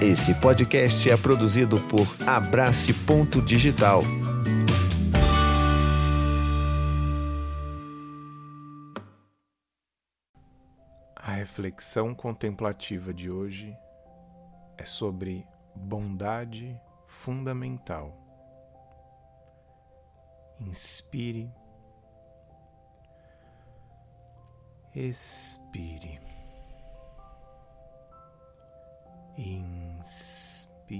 Esse podcast é produzido por Abrace Ponto Digital. A reflexão contemplativa de hoje é sobre bondade fundamental. Inspire, expire. Inspire,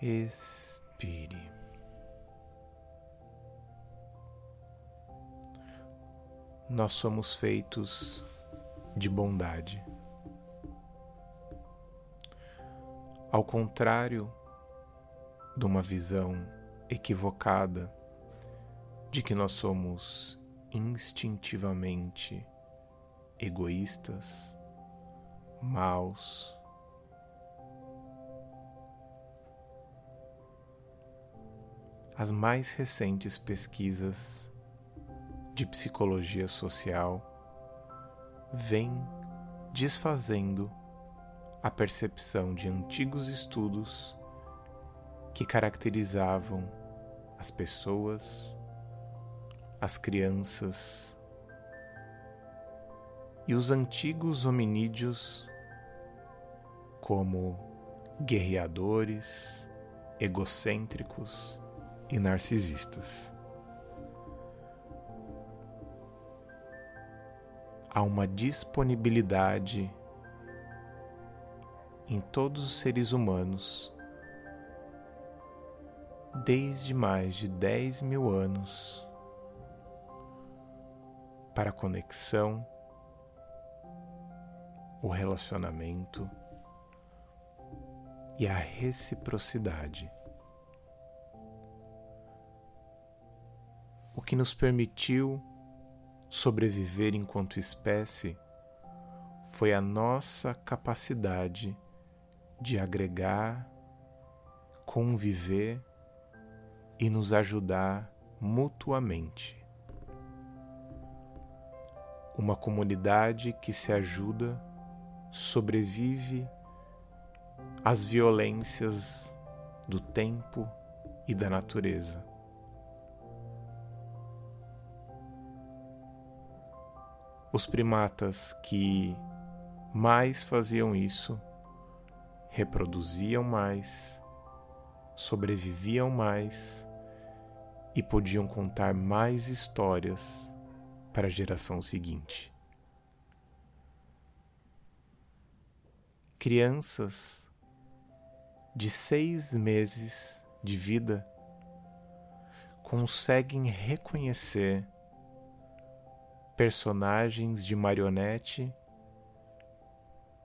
expire. Nós somos feitos de bondade. Ao contrário de uma visão equivocada de que nós somos instintivamente egoístas, maus. As mais recentes pesquisas de psicologia social vêm desfazendo a percepção de antigos estudos que caracterizavam as pessoas, as crianças e os antigos hominídeos como guerreadores, egocêntricos e narcisistas. Há uma disponibilidade em todos os seres humanos desde mais de 10 mil anos para conexão o relacionamento e a reciprocidade. O que nos permitiu sobreviver enquanto espécie foi a nossa capacidade de agregar, conviver e nos ajudar mutuamente. Uma comunidade que se ajuda sobrevive às violências do tempo e da natureza. Os primatas que mais faziam isso reproduziam mais, sobreviviam mais e podiam contar mais histórias para a geração seguinte. Crianças de seis meses de vida conseguem reconhecer personagens de marionete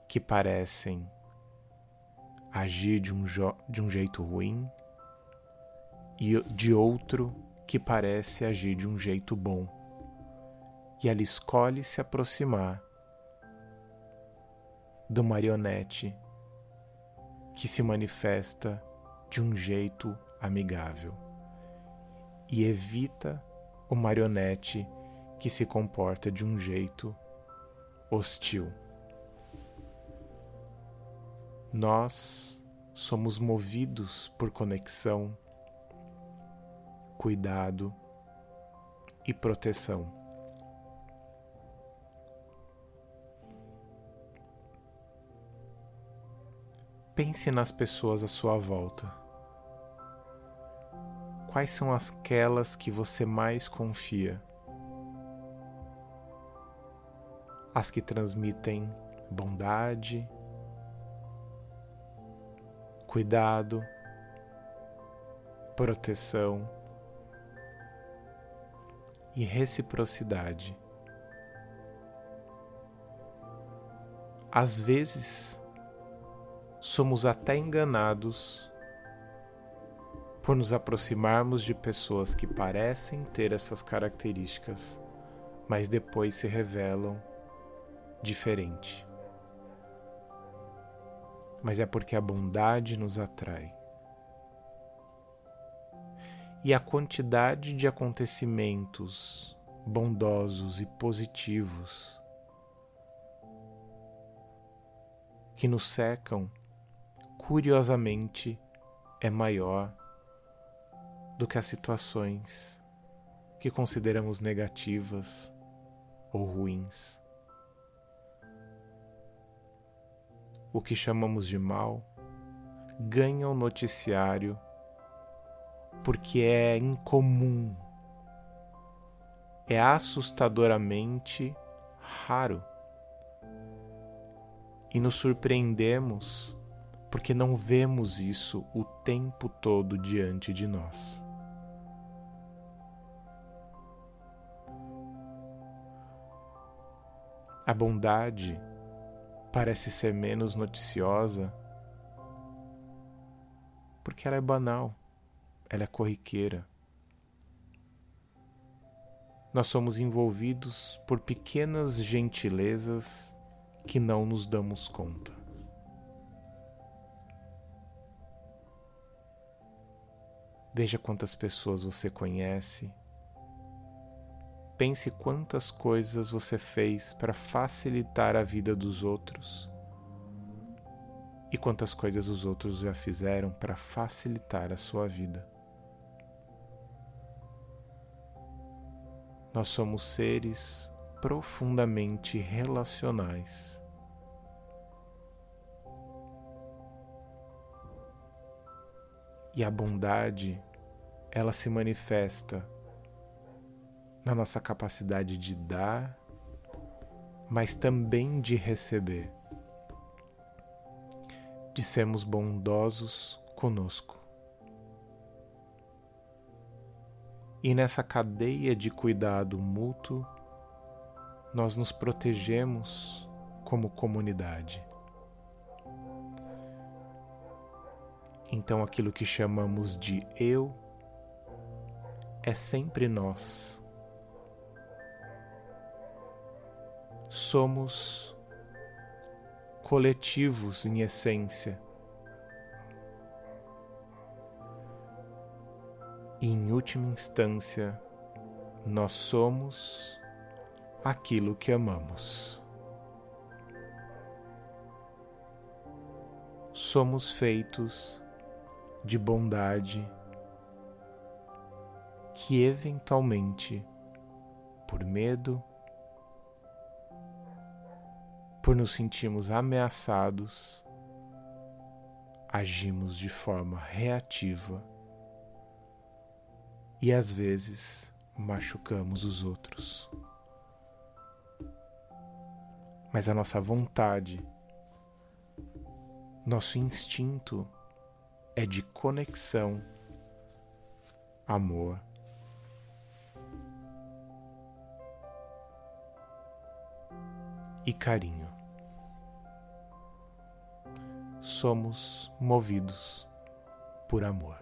que parecem agir de um, de um jeito ruim e de outro que parece agir de um jeito bom. E ela escolhe se aproximar do marionete que se manifesta de um jeito amigável e evita o marionete que se comporta de um jeito hostil. Nós somos movidos por conexão, cuidado e proteção. Pense nas pessoas à sua volta. Quais são aquelas que você mais confia? As que transmitem bondade, cuidado, proteção e reciprocidade. Às vezes, somos até enganados por nos aproximarmos de pessoas que parecem ter essas características, mas depois se revelam diferente. Mas é porque a bondade nos atrai. E a quantidade de acontecimentos bondosos e positivos que nos cercam, curiosamente, é maior do que as situações que consideramos negativas ou ruins. O que chamamos de mal ganha o noticiário porque é incomum, é assustadoramente raro. E nos surpreendemos porque não vemos isso o tempo todo diante de nós. A bondade parece ser menos noticiosa porque ela é banal, ela é corriqueira. Nós somos envolvidos por pequenas gentilezas que não nos damos conta. Veja quantas pessoas você conhece. Pense quantas coisas você fez para facilitar a vida dos outros e quantas coisas os outros já fizeram para facilitar a sua vida. Nós somos seres profundamente relacionais. E a bondade, ela se manifesta na nossa capacidade de dar, mas também de receber de sermos bondosos conosco. E nessa cadeia de cuidado mútuo, nós nos protegemos como comunidade. Então, aquilo que chamamos de eu é sempre nós. Somos coletivos em essência. E em última instância, nós somos aquilo que amamos. Somos feitos de bondade que eventualmente, por medo, por nos sentirmos ameaçados, agimos de forma reativa e às vezes machucamos os outros. Mas a nossa vontade, nosso instinto é de conexão, amor e carinho. Somos movidos por amor.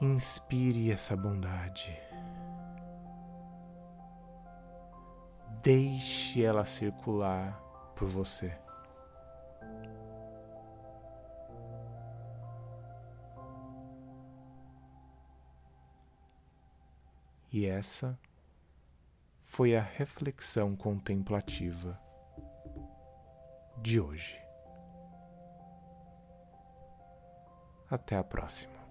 Inspire essa bondade. Deixe ela circular por você. E essa foi a reflexão contemplativa de hoje. Até a próxima.